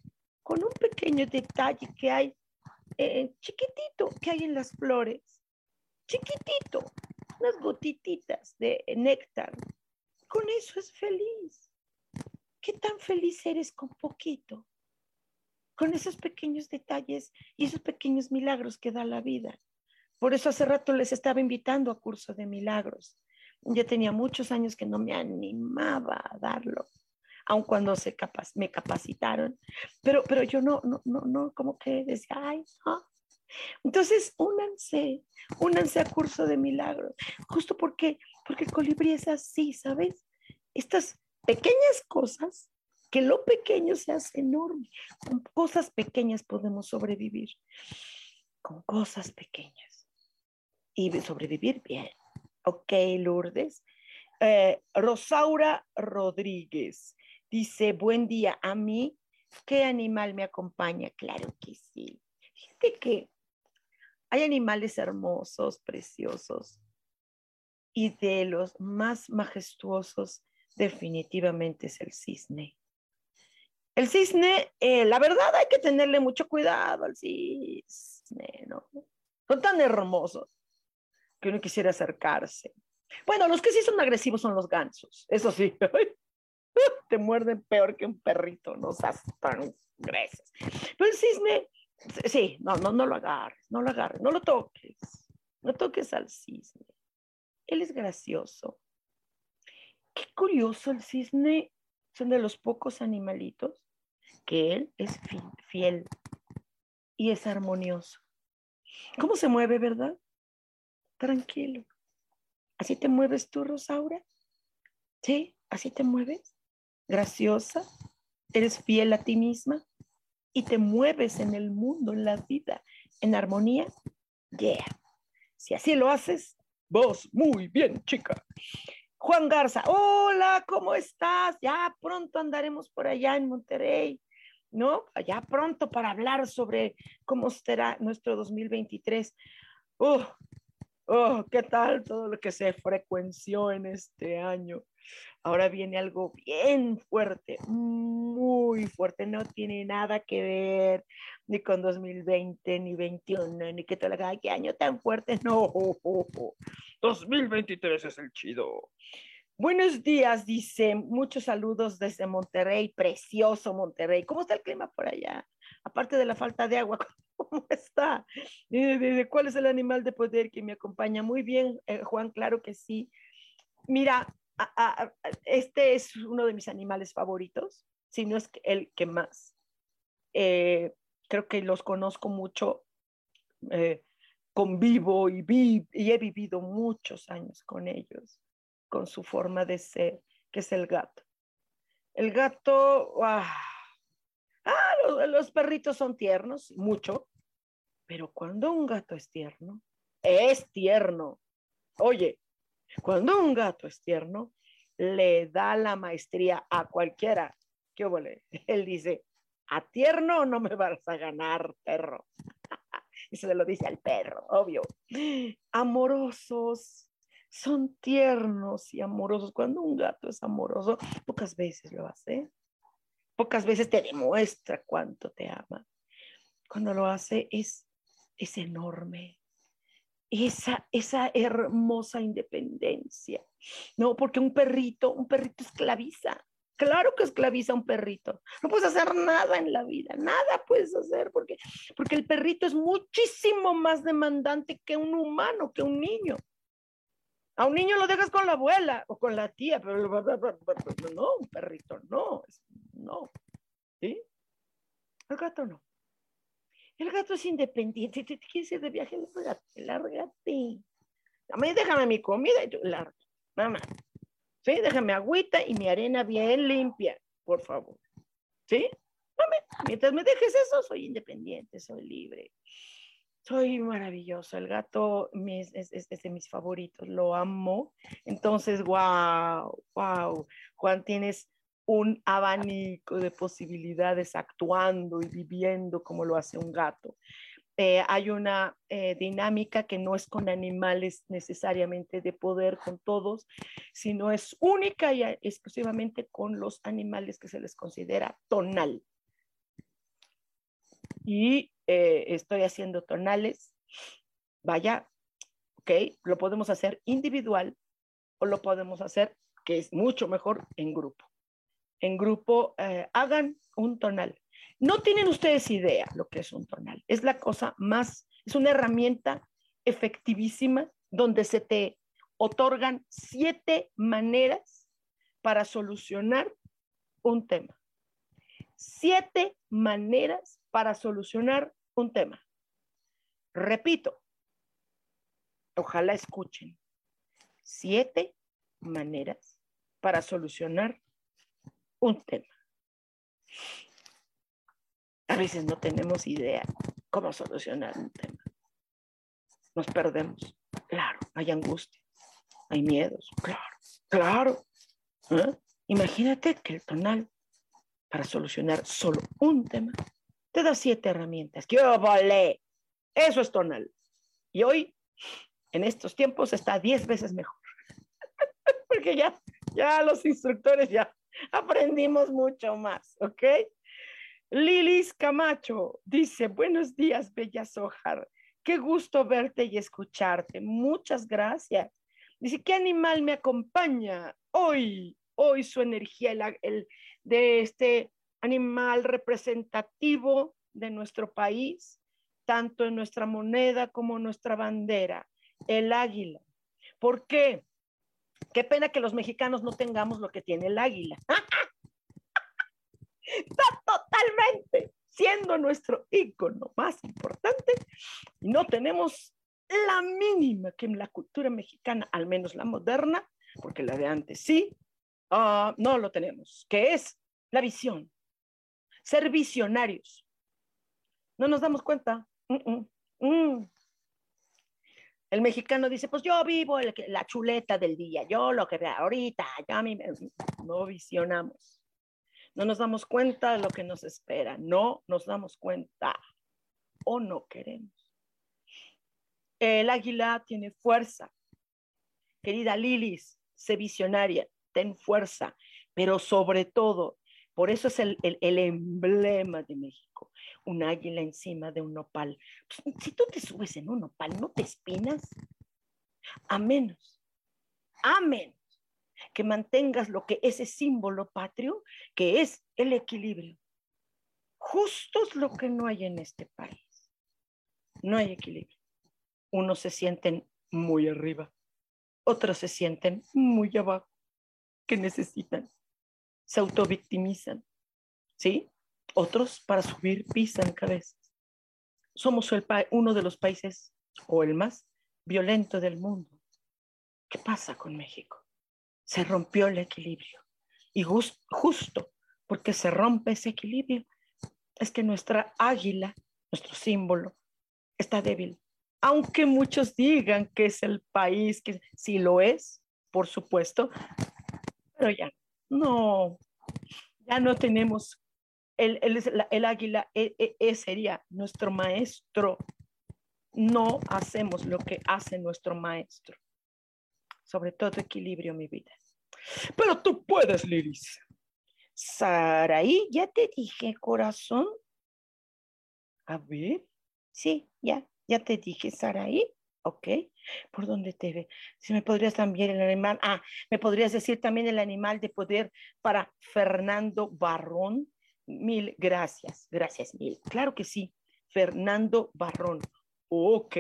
con un pequeño detalle que hay eh, chiquitito que hay en las flores, chiquitito, unas gotititas de néctar. Con eso es feliz. ¿Qué tan feliz eres con poquito? Con esos pequeños detalles y esos pequeños milagros que da la vida. Por eso hace rato les estaba invitando a curso de milagros. Ya tenía muchos años que no me animaba a darlo aun cuando se me capacitaron, pero, pero yo no, no, no, no, como que decía, ay, no. Entonces, únanse, únanse a curso de milagros, justo porque, porque el colibrí es así, ¿sabes? Estas pequeñas cosas, que lo pequeño se hace enorme. Con cosas pequeñas podemos sobrevivir, con cosas pequeñas. Y sobrevivir bien. Ok, Lourdes. Eh, Rosaura Rodríguez. Dice, buen día, a mí, ¿qué animal me acompaña? Claro que sí. Fíjate que hay animales hermosos, preciosos, y de los más majestuosos definitivamente es el cisne. El cisne, eh, la verdad hay que tenerle mucho cuidado al cisne, ¿no? Son tan hermosos que uno quisiera acercarse. Bueno, los que sí son agresivos son los gansos, eso sí. Te muerden peor que un perrito, no seas tan gruesos. Pero el cisne, sí, no, no, no lo agarres, no lo agarres, no lo toques, no toques al cisne. Él es gracioso. Qué curioso, el cisne son de los pocos animalitos que él es fiel y es armonioso. ¿Cómo se mueve, verdad? Tranquilo. ¿Así te mueves tú, Rosaura? ¿Sí? ¿Así te mueves? Graciosa. Eres fiel a ti misma y te mueves en el mundo, en la vida, en armonía. Yeah. Si así lo haces, vos muy bien, chica. Juan Garza, hola, ¿cómo estás? Ya pronto andaremos por allá en Monterrey. ¿no? Ya pronto para hablar sobre cómo será nuestro 2023. Oh, oh, ¿qué tal todo lo que se frecuenció en este año? Ahora viene algo bien fuerte, muy fuerte, no tiene nada que ver ni con 2020, ni 21, ni que te lo qué año tan fuerte, no, 2023 es el chido. Buenos días, dice. Muchos saludos desde Monterrey, precioso Monterrey. ¿Cómo está el clima por allá? Aparte de la falta de agua, ¿cómo está? ¿Cuál es el animal de poder que me acompaña? Muy bien, eh, Juan, claro que sí. Mira, este es uno de mis animales favoritos, si no es el que más. Eh, creo que los conozco mucho, eh, convivo y, y he vivido muchos años con ellos con su forma de ser, que es el gato. El gato, ah, los, perritos son tiernos, mucho, pero cuando un gato es tierno, es tierno. Oye, cuando un gato es tierno, le da la maestría a cualquiera. ¿Qué vole? Él dice, a tierno no me vas a ganar, perro. y se lo dice al perro, obvio. Amorosos, son tiernos y amorosos. Cuando un gato es amoroso, pocas veces lo hace. Pocas veces te demuestra cuánto te ama. Cuando lo hace es, es enorme. Esa, esa hermosa independencia. No, porque un perrito, un perrito esclaviza. Claro que esclaviza a un perrito. No puedes hacer nada en la vida, nada puedes hacer porque, porque el perrito es muchísimo más demandante que un humano, que un niño. A un niño lo dejas con la abuela o con la tía, pero no, un perrito, no, no. ¿Sí? El gato no. El gato es independiente. Te quieres de viaje, lárgate. A mí déjame mi comida y tú, larga. Mamá. ¿Sí? Déjame agüita y mi arena bien limpia, por favor. ¿Sí? mientras me dejes eso, soy independiente, soy libre. Soy maravilloso. El gato es, de mis favoritos. Lo amo. Entonces, wow, wow. Juan, tienes un abanico de posibilidades actuando y viviendo como lo hace un gato. Eh, hay una eh, dinámica que no es con animales necesariamente de poder con todos, sino es única y exclusivamente con los animales que se les considera tonal. Y eh, estoy haciendo tonales, vaya, ok, lo podemos hacer individual o lo podemos hacer, que es mucho mejor, en grupo. En grupo, eh, hagan un tonal. No tienen ustedes idea lo que es un tonal. Es la cosa más, es una herramienta efectivísima donde se te otorgan siete maneras para solucionar un tema. Siete maneras para solucionar un tema. Repito, ojalá escuchen. Siete maneras para solucionar un tema. A veces no tenemos idea cómo solucionar un tema. Nos perdemos. Claro, hay angustia, hay miedos. Claro, claro. ¿eh? Imagínate que el tonal para solucionar solo un tema te da siete herramientas. ¡Qué vale! Eso es tonal. Y hoy, en estos tiempos, está diez veces mejor. Porque ya, ya los instructores ya aprendimos mucho más, ¿ok? Lilis Camacho dice, buenos días, Bella Sojar. Qué gusto verte y escucharte. Muchas gracias. Dice, ¿qué animal me acompaña hoy? Hoy su energía, el, de este animal representativo de nuestro país, tanto en nuestra moneda como en nuestra bandera, el águila. ¿Por qué? Qué pena que los mexicanos no tengamos lo que tiene el águila. Está totalmente siendo nuestro ícono más importante y no tenemos la mínima que en la cultura mexicana, al menos la moderna, porque la de antes sí, ah, no lo tenemos, que es la visión. Ser visionarios. No nos damos cuenta. Mm. El mexicano dice, pues yo vivo la chuleta del día, yo lo que veo ahorita, ya mí no visionamos. No nos damos cuenta de lo que nos espera, no nos damos cuenta o no queremos. El águila tiene fuerza. Querida Lilis, sé visionaria, ten fuerza, pero sobre todo, por eso es el, el emblema de México, un águila encima de un nopal. Pues, si tú te subes en un nopal, ¿no te espinas? A menos, a menos que mantengas lo que ese símbolo patrio, que es el equilibrio. Justo es lo que no hay en este país. No hay equilibrio. Unos se sienten muy arriba, otros se sienten muy abajo, que necesitan, se autovictimizan, ¿sí? Otros para subir pisan cabezas. Somos uno de los países o el más violento del mundo. ¿Qué pasa con México? Se rompió el equilibrio. Y justo porque se rompe ese equilibrio, es que nuestra águila, nuestro símbolo, está débil. Aunque muchos digan que es el país, que sí lo es, por supuesto, pero ya ya no tenemos el, águila e, e, e, sería nuestro maestro. No hacemos lo que hace nuestro maestro. Sobre todo equilibrio, mi vida. Pero tú puedes, Liris. Saraí, ya te dije, corazón. A ver. Sí, ya, ya te dije, Saraí. Ok. ¿Por dónde te ve? Si me podrías también el animal. Ah, me podrías decir también el animal de poder para Fernando Barrón. Mil gracias, gracias mil. Claro que sí, Fernando Barrón. Ok.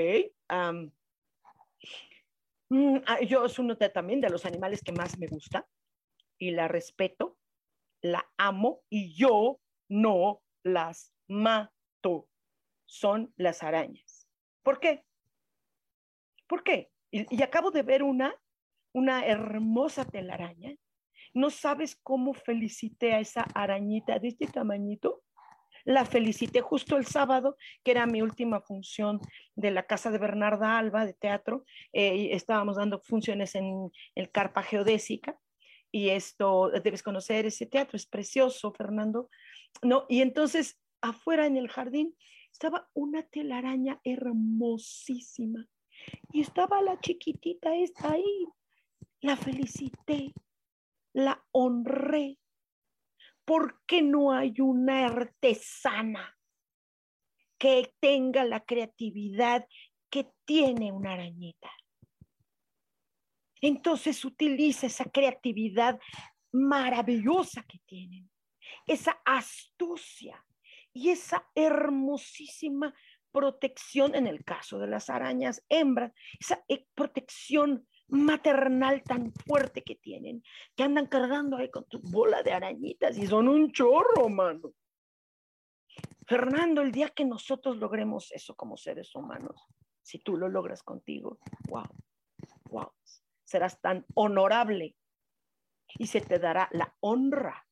Mm, ah, yo es uno también de los animales que más me gusta y la respeto, la amo y yo no las mato. Son las arañas. ¿Por qué? ¿Por qué? Y, acabo de ver una, una hermosa telaraña no sabes cómo felicité a esa arañita de este tamañito. La felicité justo el sábado, que era mi última función de la casa de Bernarda Alba de teatro. Eh, estábamos dando funciones en el Carpa Geodésica y esto, debes conocer ese teatro, es precioso, Fernando. No, y entonces afuera en el jardín estaba una telaraña hermosísima y estaba la chiquitita esta ahí. La felicité la honré. porque no hay una artesana que tenga la creatividad que tiene una arañita? Entonces utiliza esa creatividad maravillosa que tienen, esa astucia y esa hermosísima protección en el caso de las arañas hembras, esa eh, protección maternal tan fuerte que tienen, que andan cargando ahí con tu bola de arañitas y son un chorro, mano. Fernando, el día que nosotros logremos eso como seres humanos, si tú lo logras contigo, wow, wow, serás tan honorable y se te dará la honra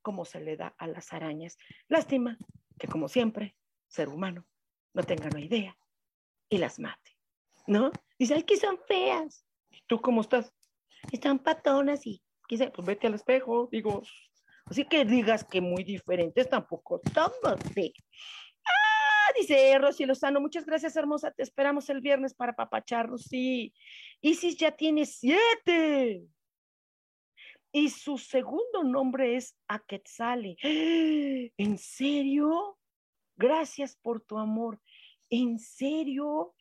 como se le da a las arañas. Lástima que como siempre, ser humano no tenga una idea y las mate, ¿no? Dice, ay, que son feas. ¿Tú cómo estás? Están patonas y quise, pues vete al espejo, digo, así que digas que muy diferentes tampoco somos, sí. Ah, dice Rosy Lozano, muchas gracias, hermosa, te esperamos el viernes para papacharnos, sí. Isis ya tiene siete. Y su segundo nombre es Aquetzale. ¿En serio? Gracias por tu amor. ¿En serio?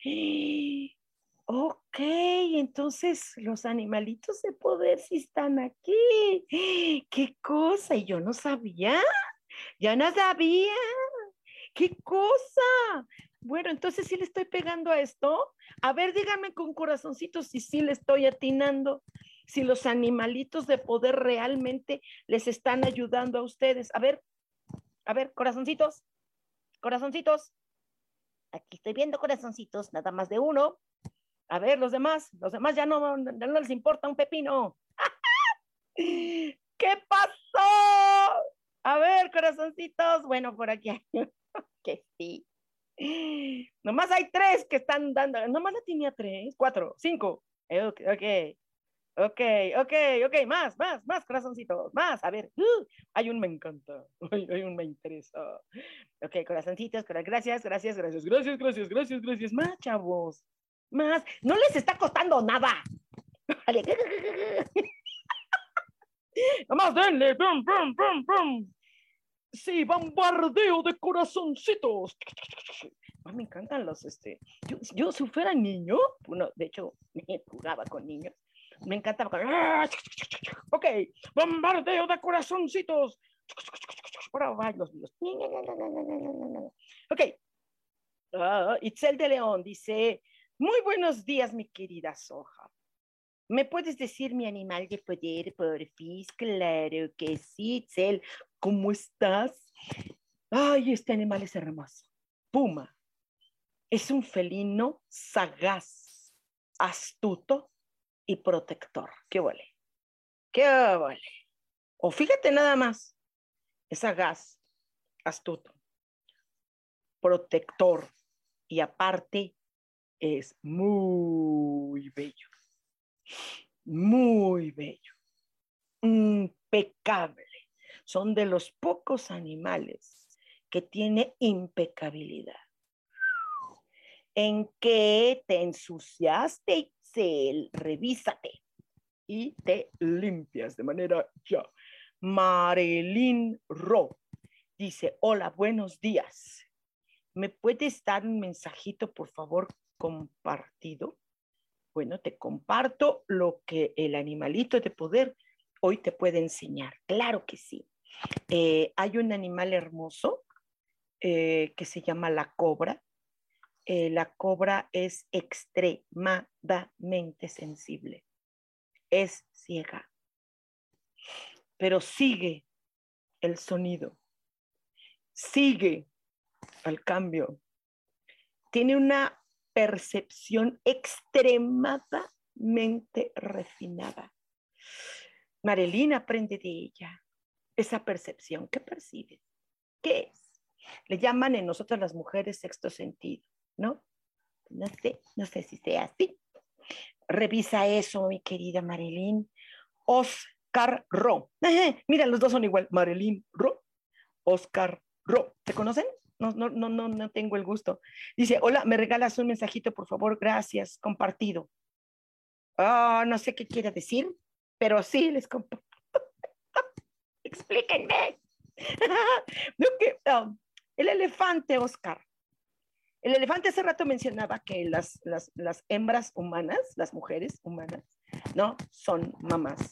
Ok, entonces los animalitos de poder sí están aquí. ¡Qué cosa! Y yo no sabía, ya no sabía. ¡Qué cosa! Bueno, entonces sí le estoy pegando a esto. A ver, díganme con corazoncitos si sí le estoy atinando, si los animalitos de poder realmente les están ayudando a ustedes. A ver, a ver, corazoncitos, corazoncitos. Aquí estoy viendo corazoncitos, nada más de uno. A ver, los demás, los demás ya no, no les importa un pepino. ¿Qué pasó? A ver, corazoncitos. Bueno, por aquí hay que sí. Nomás hay tres que están dando. Nomás la tenía tres, cuatro, cinco. Ok, ok. Ok, ok, ok, más, más, más corazoncitos, más. A ver, uh, hay un me encanta, hay, un me interesa. Ok, corazoncitos, gracias, gracias, gracias, gracias, gracias, gracias, gracias. Más, chavos, más. No les está costando nada. Vale. Nomás denle, pum, pum, pum, pum. Sí, bombardeo de corazoncitos. Ah, me encantan los, este, yo, yo si fuera niño, bueno, de hecho, jugaba con niños, me encantaba. Ok, bombardeo de corazoncitos. Los míos. Ok. Uh, Itzel de León dice, muy buenos días, mi querida Soja. ¿Me puedes decir mi animal de poder, porfis? Claro que sí, Itzel. ¿Cómo estás? Ay, este animal es hermoso. Puma. Es un felino sagaz, astuto y protector. ¿Qué vale? ¿Qué vale? O fíjate nada más, es sagaz, astuto, protector y aparte es muy bello, muy bello, impecable. Son de los pocos animales que tiene impecabilidad. En que te ensuciaste revísate y te limpias de manera ya. Marilyn Ro dice, hola, buenos días. ¿Me puedes dar un mensajito, por favor, compartido? Bueno, te comparto lo que el animalito de poder hoy te puede enseñar. Claro que sí. Eh, hay un animal hermoso eh, que se llama la cobra. Eh, la cobra es extremadamente sensible, es ciega, pero sigue el sonido, sigue al cambio, tiene una percepción extremadamente refinada. Marilyn aprende de ella esa percepción. ¿Qué percibe? ¿Qué es? Le llaman en nosotras las mujeres sexto sentido. ¿No? No sé, no sé si sea así. Revisa eso, mi querida Marilyn. Oscar Ro. mira, los dos son igual. Marilyn Ro. Oscar Ro. ¿Te conocen? No, no, no, no, no tengo el gusto. Dice, hola, me regalas un mensajito, por favor, gracias, compartido. Ah, no sé qué quiere decir, pero sí les comparto. Explíquenme. Um, el elefante, Oscar, el elefante hace rato mencionaba que las, las, hembras humanas, las mujeres humanas, ¿no? Son mamás.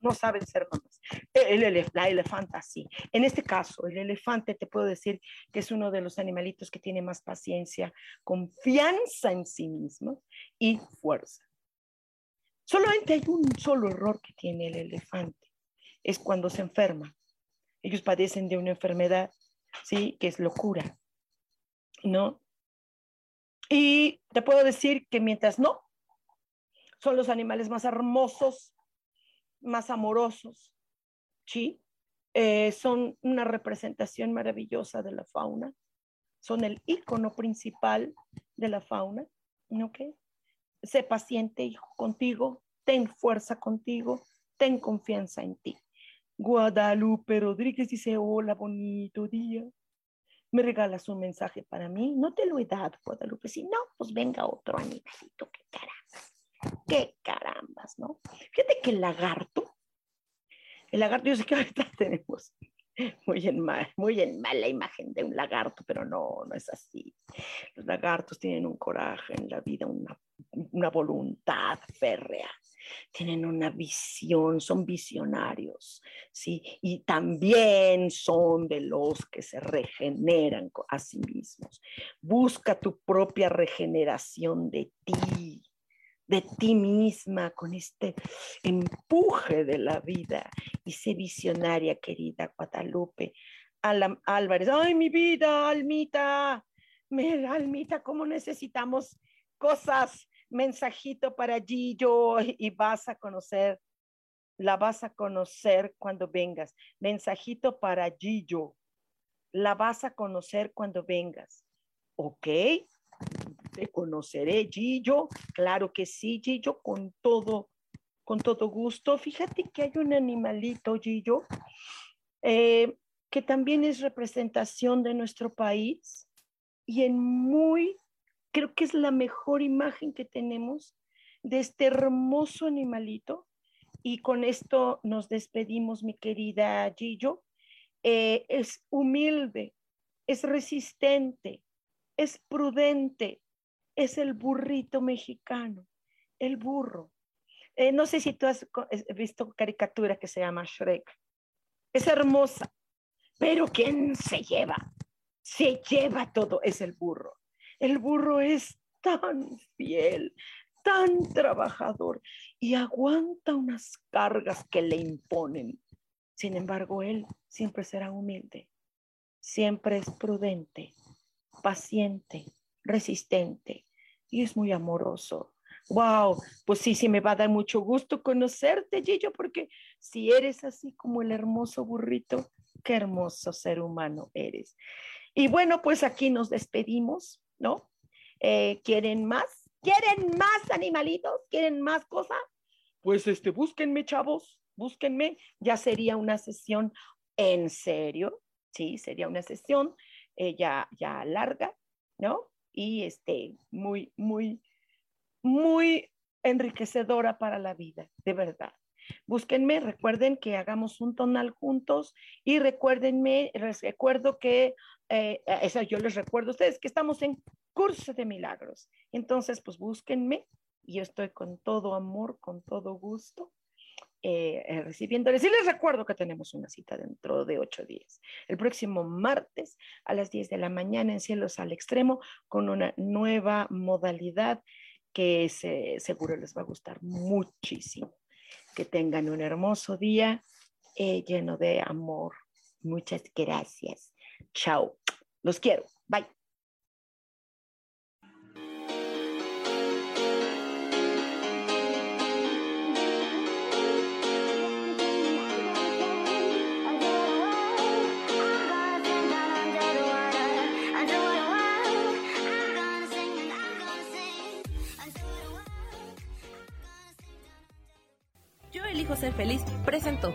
No saben ser mamás. El, la elefanta sí. En este caso, el elefante te puedo decir que es uno de los animalitos que tiene más paciencia, confianza en sí mismo y fuerza. Solamente hay un solo error que tiene el elefante. Es cuando se enferma. Ellos padecen de una enfermedad, ¿sí? Que es locura ¿no? Y te puedo decir que mientras no, son los animales más hermosos, más amorosos, ¿sí? Eh, son una representación maravillosa de la fauna, son el icono principal de la fauna. Sé paciente hijo, contigo, ten fuerza contigo, ten confianza en ti. Guadalupe Rodríguez dice, hola, bonito día me regalas un mensaje para mí, no te lo he dado, Guadalupe, si no, pues venga otro animalito, qué carambas, qué carambas, ¿no? Fíjate que el lagarto, el lagarto, yo sé que ahorita tenemos muy en, mal, muy en mala imagen de un lagarto, pero no, no es así. Los lagartos tienen un coraje en la vida, una, una voluntad férrea, tienen una visión, son visionarios, ¿sí? Y también son de los que se regeneran a sí mismos. Busca tu propia regeneración de ti, de ti misma, con este empuje de la vida. Y sé visionaria, querida Guadalupe. Álvarez, ay, mi vida, Almita, Almita, cómo necesitamos cosas mensajito para Gillo y vas a conocer, la vas a conocer cuando vengas. Mensajito para Gillo, la vas a conocer cuando vengas. ¿Ok? Te conoceré, Gillo. Claro que sí, Gillo, con todo, con todo gusto. Fíjate que hay un animalito, Gillo, eh, que también es representación de nuestro país y en muy creo que es la mejor imagen que tenemos de este hermoso animalito. Y con esto nos despedimos, mi querida Gillo. Eh, es humilde, es resistente, es prudente, es el burrito mexicano, el burro. Eh, no sé si tú has visto caricatura que se llama Shrek. Es hermosa, pero ¿quién se lleva? Se lleva todo, es el burro. El burro es tan fiel, tan trabajador y aguanta unas cargas que le imponen. Sin embargo, él siempre será humilde, siempre es prudente, paciente, resistente y es muy amoroso. Wow, pues sí, sí me va a dar mucho gusto conocerte, Gillo, porque si eres así como el hermoso burrito, qué hermoso ser humano eres. Y bueno, pues aquí nos despedimos ¿no? Eh, ¿Quieren más? ¿Quieren más animalitos? ¿Quieren más cosas? Pues este, búsquenme, chavos, búsquenme. Ya sería una sesión en serio, sí, sería una sesión eh, ya, ya larga, ¿no? Y este, muy, muy, muy enriquecedora para la vida, de verdad. Búsquenme, recuerden que hagamos un tonal juntos y recuérdenme, recuerdo que eh, yo les recuerdo a ustedes que estamos en curso de milagros. Entonces, pues búsquenme y yo estoy con todo amor, con todo gusto. Eh, eh, recibiéndoles. Y les recuerdo que tenemos una cita dentro de ocho días. El próximo martes a las 10 de la mañana en Cielos al Extremo con una nueva modalidad que se, seguro les va a gustar muchísimo. Que tengan un hermoso día lleno de amor. Muchas gracias. Chao. Los quiero. Bye. Yo elijo ser feliz. Presento.